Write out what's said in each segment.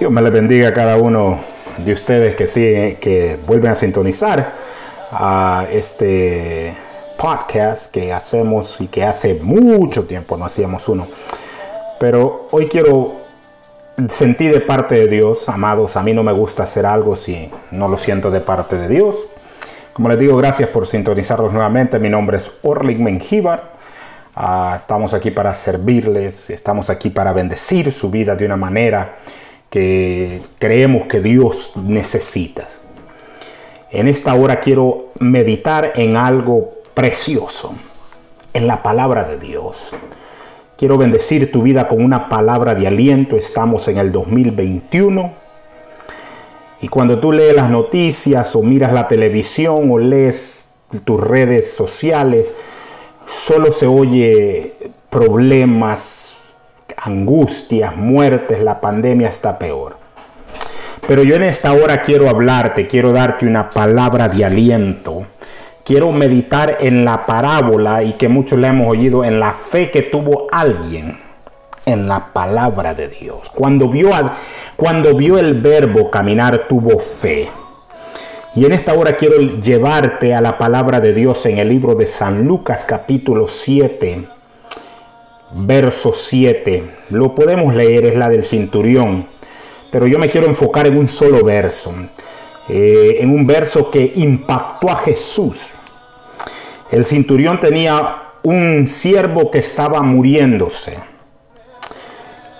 Dios me le bendiga a cada uno de ustedes que siguen, que vuelven a sintonizar a este podcast que hacemos y que hace mucho tiempo no hacíamos uno. Pero hoy quiero sentir de parte de Dios, amados, a mí no me gusta hacer algo si no lo siento de parte de Dios. Como les digo, gracias por sintonizarlos nuevamente. Mi nombre es Orling Mengíbar. Ah, estamos aquí para servirles, estamos aquí para bendecir su vida de una manera que creemos que Dios necesita. En esta hora quiero meditar en algo precioso, en la palabra de Dios. Quiero bendecir tu vida con una palabra de aliento. Estamos en el 2021. Y cuando tú lees las noticias o miras la televisión o lees tus redes sociales, solo se oye problemas, angustias, muertes, la pandemia está peor. Pero yo en esta hora quiero hablarte, quiero darte una palabra de aliento. Quiero meditar en la parábola y que muchos le hemos oído en la fe que tuvo alguien en la palabra de Dios. Cuando vio, cuando vio el verbo caminar tuvo fe. Y en esta hora quiero llevarte a la palabra de Dios en el libro de San Lucas capítulo 7, verso 7. Lo podemos leer, es la del cinturión, pero yo me quiero enfocar en un solo verso, eh, en un verso que impactó a Jesús. El cinturión tenía un siervo que estaba muriéndose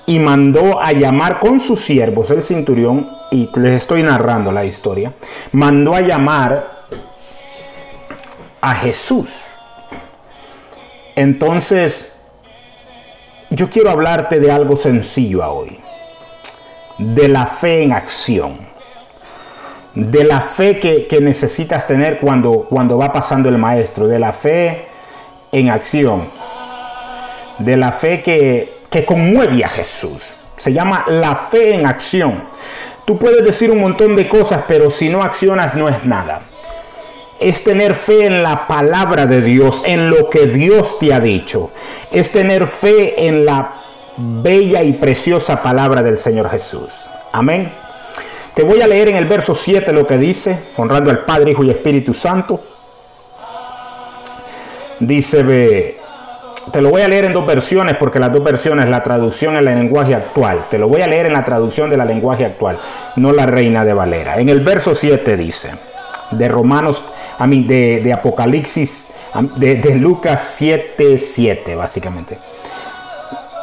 y mandó a llamar con sus siervos el cinturión y les estoy narrando la historia, mandó a llamar a Jesús. Entonces, yo quiero hablarte de algo sencillo hoy, de la fe en acción, de la fe que, necesitas tener cuando, cuando va pasando el maestro, de la fe en acción, de la fe que, que conmueve a Jesús. Se llama la fe en acción. Tú puedes decir un montón de cosas, pero si no accionas no es nada. Es tener fe en la palabra de Dios, en lo que Dios te ha dicho. Es tener fe en la bella y preciosa palabra del Señor Jesús. Amén. Te voy a leer en el verso 7 lo que dice, honrando al Padre, Hijo y Espíritu Santo. Dice, ve, te lo voy a leer en dos versiones porque las dos versiones, la traducción en el lenguaje actual. Te lo voy a leer en la traducción de la lenguaje actual, no la Reina de Valera. En el verso 7 dice, de Romanos, a mí, de, Apocalipsis, de, de, Lucas 7, 7, básicamente.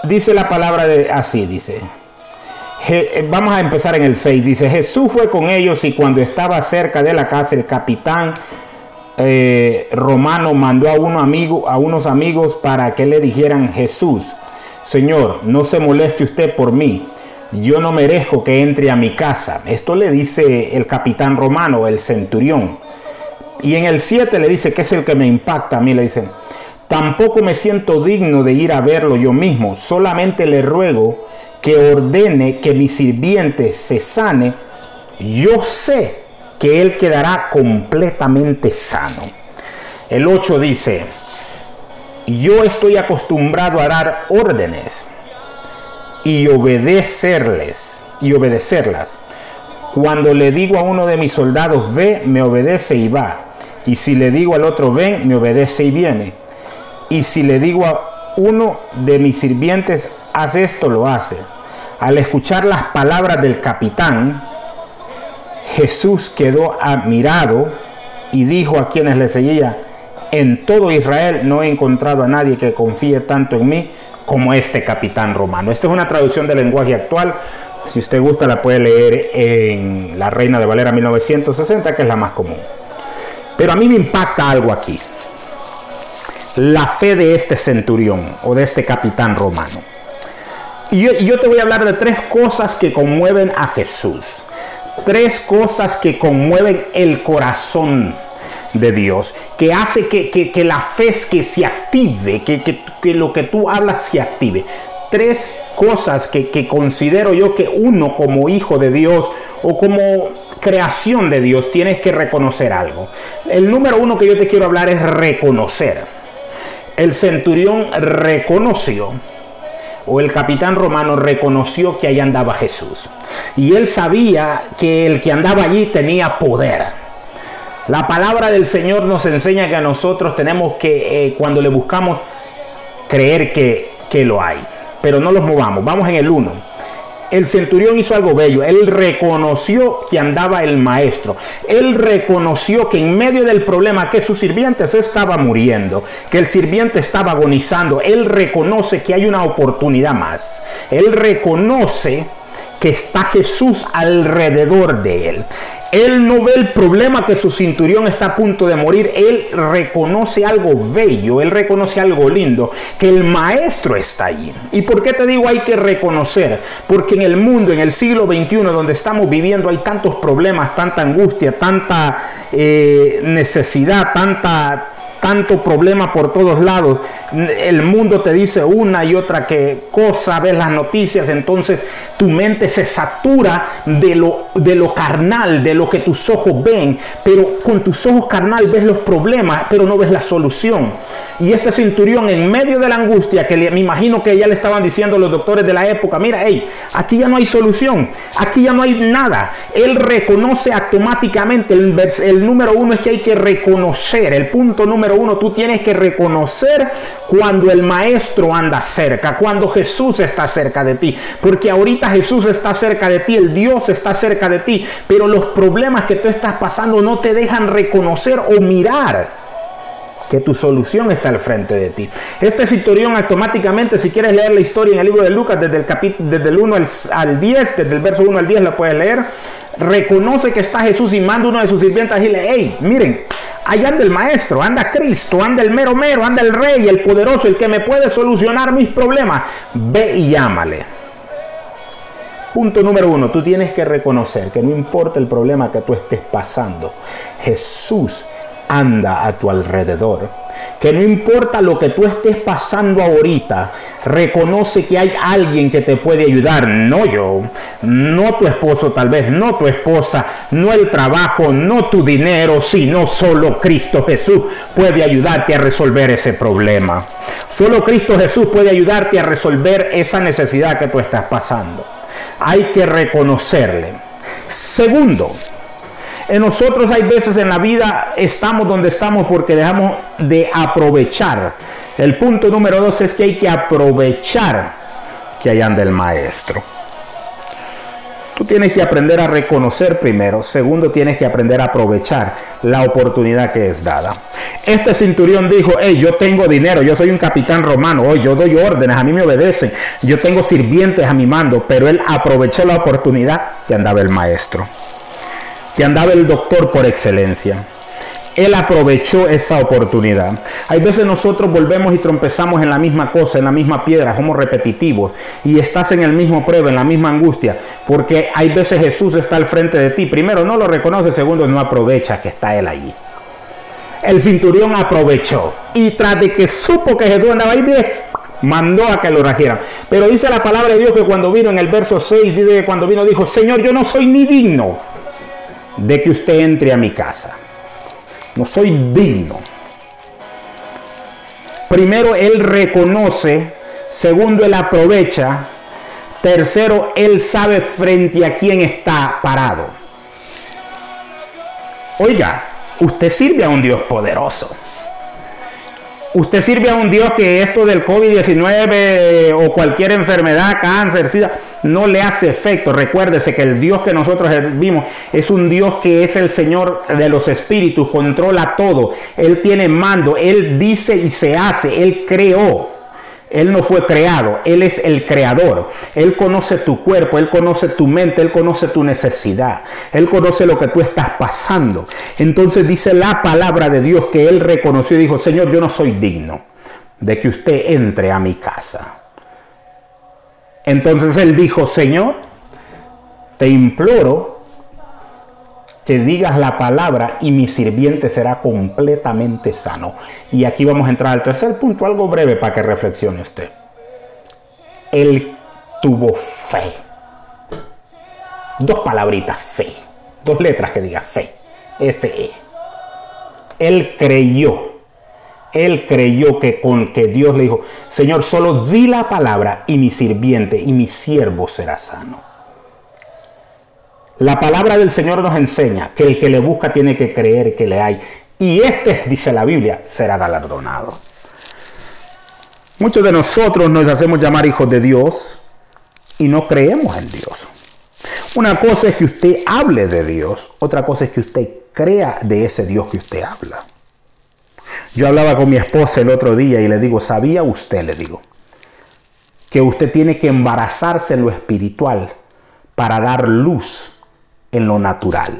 Dice la palabra de, así, dice. vamos a empezar en el 6. Dice, Jesús fue con ellos y cuando estaba cerca de la casa, el capitán eh, romano mandó a, uno amigo, a unos amigos para que le dijeran, Jesús, Señor, no se moleste usted por mí, yo no merezco que entre a mi casa. Esto le dice el capitán romano, el centurión. Y en el 7 le dice, que es el que me impacta a mí, le dicen, tampoco me siento digno de ir a verlo yo mismo, solamente le ruego que ordene que mi sirviente se sane. Yo sé que él quedará completamente sano. El 8 dice, yo estoy acostumbrado a dar órdenes y obedecerles y obedecerlas. Cuando le digo a uno de mis soldados, ve, me obedece y va. Y si le digo al otro, ven, me obedece y viene. Y si le digo a uno de mis sirvientes, haz esto, lo hace. Al escuchar las palabras del capitán, Jesús quedó admirado y dijo a quienes le seguían, en todo Israel no he encontrado a nadie que confíe tanto en mí como este capitán romano. Esta es una traducción del lenguaje actual. Si usted gusta la puede leer en La Reina de Valera 1960, que es la más común. Pero a mí me impacta algo aquí. La fe de este centurión o de este capitán romano. Y yo, te voy a hablar de tres cosas que conmueven a Jesús tres cosas que conmueven el corazón de Dios, que hace que, la fe que se active, que, lo que tú hablas se active. Tres cosas que, que considero yo que uno como hijo de Dios o como creación de Dios tienes que reconocer algo. El número uno que yo te quiero hablar es reconocer. El centurión reconoció o el capitán romano reconoció que ahí andaba Jesús. Y él sabía que el que andaba allí tenía poder. La palabra del Señor nos enseña que a nosotros tenemos que, eh, cuando le buscamos, creer que, que lo hay. Pero no los movamos. Vamos en el 1 el centurión hizo algo bello. Él reconoció que andaba el maestro. Él reconoció que en medio del problema que su sirviente se estaba muriendo, que el sirviente estaba agonizando, él reconoce que hay una oportunidad más. Él reconoce que está Jesús alrededor de él. Él no ve el problema que su cinturón está a punto de morir. Él reconoce algo bello, él reconoce algo lindo, que el maestro está allí. ¿Y por qué te digo hay que reconocer? Porque en el mundo, en el siglo XXI, donde estamos viviendo, hay tantos problemas, tanta angustia, tanta eh, necesidad, tanta tanto problema por todos lados. El mundo te dice una y otra que cosa, ves las noticias, entonces tu mente se satura de lo, de lo carnal, de lo que tus ojos ven, pero con tus ojos carnal ves los problemas, pero no ves la solución. Y este centurión en medio de la angustia, que me imagino que ya le estaban diciendo los doctores de la época, mira, hey, aquí ya no hay solución, aquí ya no hay nada. Él reconoce automáticamente, el, el número uno es que hay que reconocer, el punto número uno, tú tienes que reconocer cuando el maestro anda cerca, cuando Jesús está cerca de ti. Porque ahorita Jesús está cerca de ti, el Dios está cerca de ti, pero los problemas que tú estás pasando no te dejan reconocer o mirar que tu solución está al frente de ti. Este cinturón automáticamente, si quieres leer la historia en el libro de Lucas, desde el, desde el 1 al, al, 10, desde el verso 1 al 10 la puedes leer, reconoce que está Jesús y manda uno de sus sirvientes y le, hey, miren, Ahí anda el maestro, anda Cristo, anda el mero mero, anda el rey, el poderoso, el que me puede solucionar mis problemas. Ve y llámale. Punto número uno, tú tienes que reconocer que no importa el problema que tú estés pasando, Jesús anda a tu alrededor. Que no importa lo que tú estés pasando ahorita, reconoce que hay alguien que te puede ayudar. No yo, no tu esposo tal vez, no tu esposa, no el trabajo, no tu dinero, sino solo Cristo Jesús puede ayudarte a resolver ese problema. Solo Cristo Jesús puede ayudarte a resolver esa necesidad que tú estás pasando. Hay que reconocerle. Segundo, en nosotros hay veces en la vida estamos donde estamos porque dejamos de aprovechar. El punto número dos es que hay que aprovechar que hay anda el maestro. Tú tienes que aprender a reconocer primero. Segundo, tienes que aprender a aprovechar la oportunidad que es dada. Este centurión dijo, hey, yo tengo dinero, yo soy un capitán romano, hoy yo doy órdenes, a mí me obedecen, yo tengo sirvientes a mi mando, pero él aprovechó la oportunidad que andaba el maestro que andaba el doctor por excelencia. Él aprovechó esa oportunidad. Hay veces nosotros volvemos y trompezamos en la misma cosa, en la misma piedra, somos repetitivos y estás en el mismo prueba, en la misma angustia, porque hay veces Jesús está al frente de ti. Primero, no lo reconoce, segundo, no aprovecha que está Él allí. El cinturón aprovechó y tras de que supo que Jesús andaba ahí, mandó a que lo trajeran. Pero dice la palabra de Dios que cuando vino en el verso 6, dice que cuando vino dijo, Señor, yo no soy ni digno de que usted entre a mi casa. No soy digno. Primero, Él reconoce. Segundo, Él aprovecha. Tercero, Él sabe frente a quién está parado. Oiga, usted sirve a un Dios poderoso. Usted sirve a un Dios que esto del COVID-19 o cualquier enfermedad, cáncer, sida, no le hace efecto. Recuérdese que el Dios que nosotros vimos es un Dios que es el Señor de los espíritus, controla todo. Él tiene mando, Él dice y se hace, Él creó. Él no fue creado, Él es el creador. Él conoce tu cuerpo, Él conoce tu mente, Él conoce tu necesidad, Él conoce lo que tú estás pasando. Entonces dice la palabra de Dios que Él reconoció y dijo, Señor, yo no soy digno de que usted entre a mi casa. Entonces Él dijo, Señor, te imploro que digas la palabra y mi sirviente será completamente sano. Y aquí vamos a entrar al tercer punto, algo breve para que reflexione usted. Él tuvo fe. Dos palabritas, fe. Dos letras que diga fe. F-E. Él creyó Él creyó que con que Dios le dijo, Señor, solo di la palabra y mi sirviente y mi siervo será sano. La palabra del Señor nos enseña que el que le busca tiene que creer que le hay. Y este, dice la Biblia, será galardonado. Muchos de nosotros nos hacemos llamar hijos de Dios y no creemos en Dios. Una cosa es que usted hable de Dios, otra cosa es que usted crea de ese Dios que usted habla. Yo hablaba con mi esposa el otro día y le digo, ¿sabía usted, le digo, que usted tiene que embarazarse en lo espiritual para dar luz en lo natural?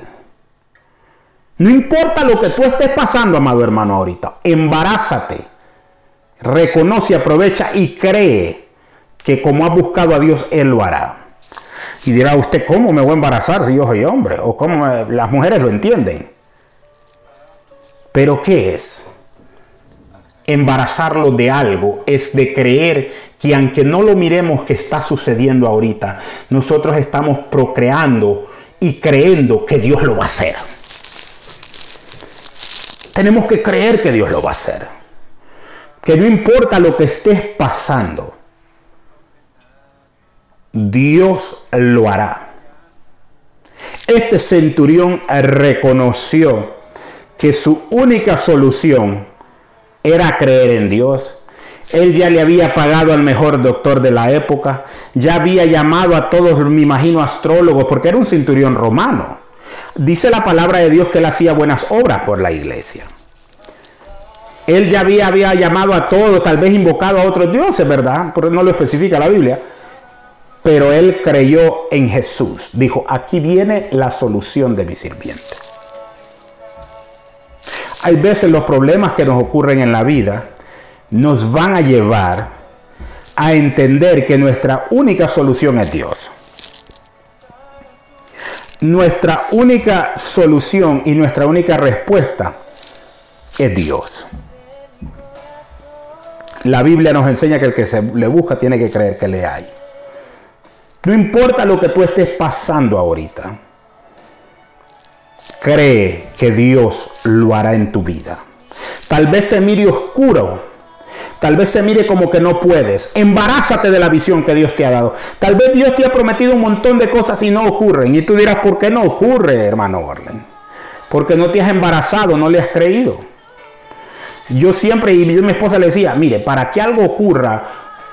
No importa lo que tú estés pasando, amado hermano, ahorita, embarázate, reconoce, aprovecha y cree que como has buscado a Dios, Él lo hará. Y dirá usted, ¿cómo me voy a embarazar si yo soy hombre? O cómo las mujeres lo entienden. Pero ¿qué es? Embarazarlo de algo es de creer que aunque no lo miremos que está sucediendo ahorita, nosotros estamos procreando y creyendo que Dios lo va a hacer. Tenemos que creer que Dios lo va a hacer. Que no importa lo que estés pasando, Dios lo hará. Este centurión reconoció que su única solución era creer en Dios. Él ya le había pagado al mejor doctor de la época, ya había llamado a todos, me imagino, astrólogos, porque era un centurión romano. Dice la palabra de Dios que él hacía buenas obras por la iglesia. Él ya había, había llamado a todos, tal vez invocado a otros dioses, ¿verdad? Porque no lo especifica la Biblia. Pero él creyó en Jesús. Dijo, aquí viene la solución de mi sirviente. Hay veces los problemas que nos ocurren en la vida nos van a llevar a entender que nuestra única solución es Dios. Nuestra única solución y nuestra única respuesta es Dios. La Biblia nos enseña que el que se le busca tiene que creer que le hay. No importa lo que tú estés pasando ahorita. Cree que Dios lo hará en tu vida. Tal vez se mire oscuro. Tal vez se mire como que no puedes. Embarázate de la visión que Dios te ha dado. Tal vez Dios te ha prometido un montón de cosas y no ocurren. Y tú dirás, ¿por qué no ocurre, hermano Orlen? Porque no te has embarazado, no le has creído. Yo siempre, y mi esposa le decía, mire, para que algo ocurra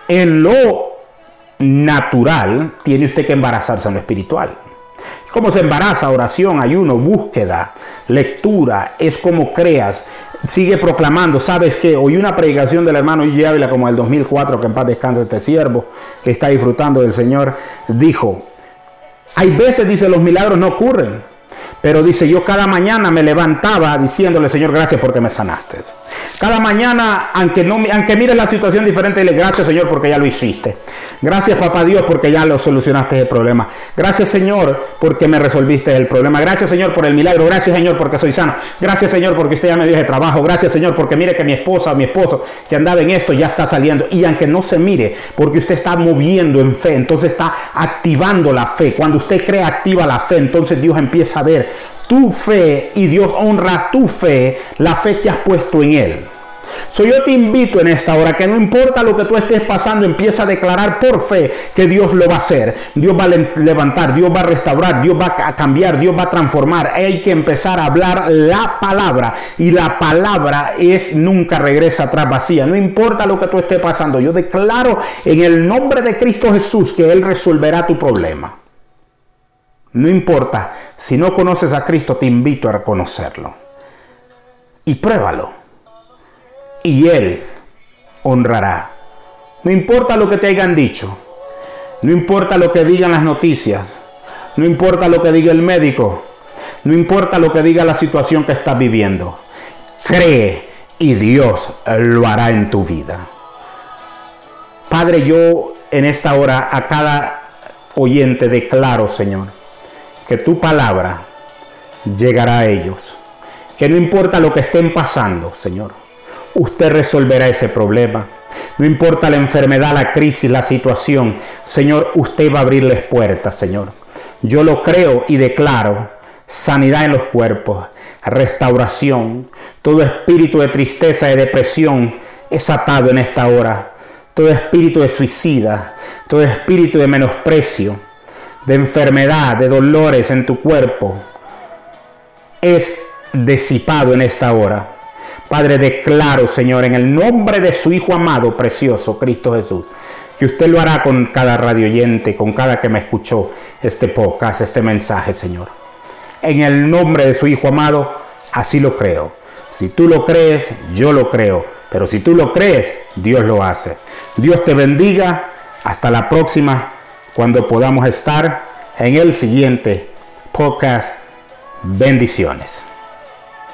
en lo natural, tiene usted que embarazarse en lo espiritual. ¿Cómo se embaraza? Oración, ayuno, búsqueda, lectura, es como creas. Sigue proclamando, ¿sabes qué? Oí una predicación del hermano Y Ávila como el 2004, que en paz descansa este siervo, que está disfrutando del Señor, dijo, hay veces, dice, los milagros no ocurren, pero dice, yo cada mañana me levantaba diciéndole, Señor, gracias porque me sanaste. Cada mañana, aunque, aunque mires la situación diferente, dile, gracias Señor porque ya lo hiciste. Gracias papá Dios porque ya lo solucionaste el problema. Gracias Señor porque me resolviste el problema. Gracias Señor por el milagro. Gracias Señor porque soy sano. Gracias Señor porque usted ya me dio ese trabajo. Gracias Señor porque mire que mi esposa o mi esposo que andaba en esto ya está saliendo. Y aunque no se mire, porque usted está moviendo en fe, entonces está activando la fe. Cuando usted cree activa la fe, entonces Dios empieza a ver tu fe y Dios honra tu fe, la fe que has puesto en Él. So yo te invito en esta hora que no importa lo que tú estés pasando, empieza a declarar por fe que Dios lo va a hacer. Dios va a levantar, Dios va a restaurar, Dios va a cambiar, Dios va a transformar. Hay que empezar a hablar la palabra y la palabra es nunca regresa atrás vacía. No importa lo que tú estés pasando, yo declaro en el nombre de Cristo Jesús que Él resolverá tu problema. No importa, si no conoces a Cristo, te invito a reconocerlo. Y pruébalo. Y Él honrará. No importa lo que te hayan dicho. No importa lo que digan las noticias. No importa lo que diga el médico. No importa lo que diga la situación que estás viviendo. Cree y Dios lo hará en tu vida. Padre, yo en esta hora a cada oyente declaro, Señor, que tu palabra llegará a ellos. Que no importa lo que estén pasando, Señor, usted resolverá ese problema. No importa la enfermedad, la crisis, la situación, Señor, usted va a abrirles puertas, Señor. Yo lo creo y declaro sanidad en los cuerpos, restauración. Todo espíritu de tristeza y depresión es atado en esta hora. Todo espíritu de suicida, todo espíritu de menosprecio, de enfermedad, de dolores en tu cuerpo, es disipado en esta hora. Padre, declaro, Señor, en el nombre de su Hijo amado, precioso, Cristo Jesús, que usted lo hará con cada radio oyente, con cada que me escuchó este podcast, este mensaje, Señor. En el nombre de su Hijo amado, así lo creo. Si tú lo crees, yo lo creo. Pero si tú lo crees, Dios lo hace. Dios te bendiga. Hasta la próxima, cuando podamos estar en el siguiente podcast. Bendiciones.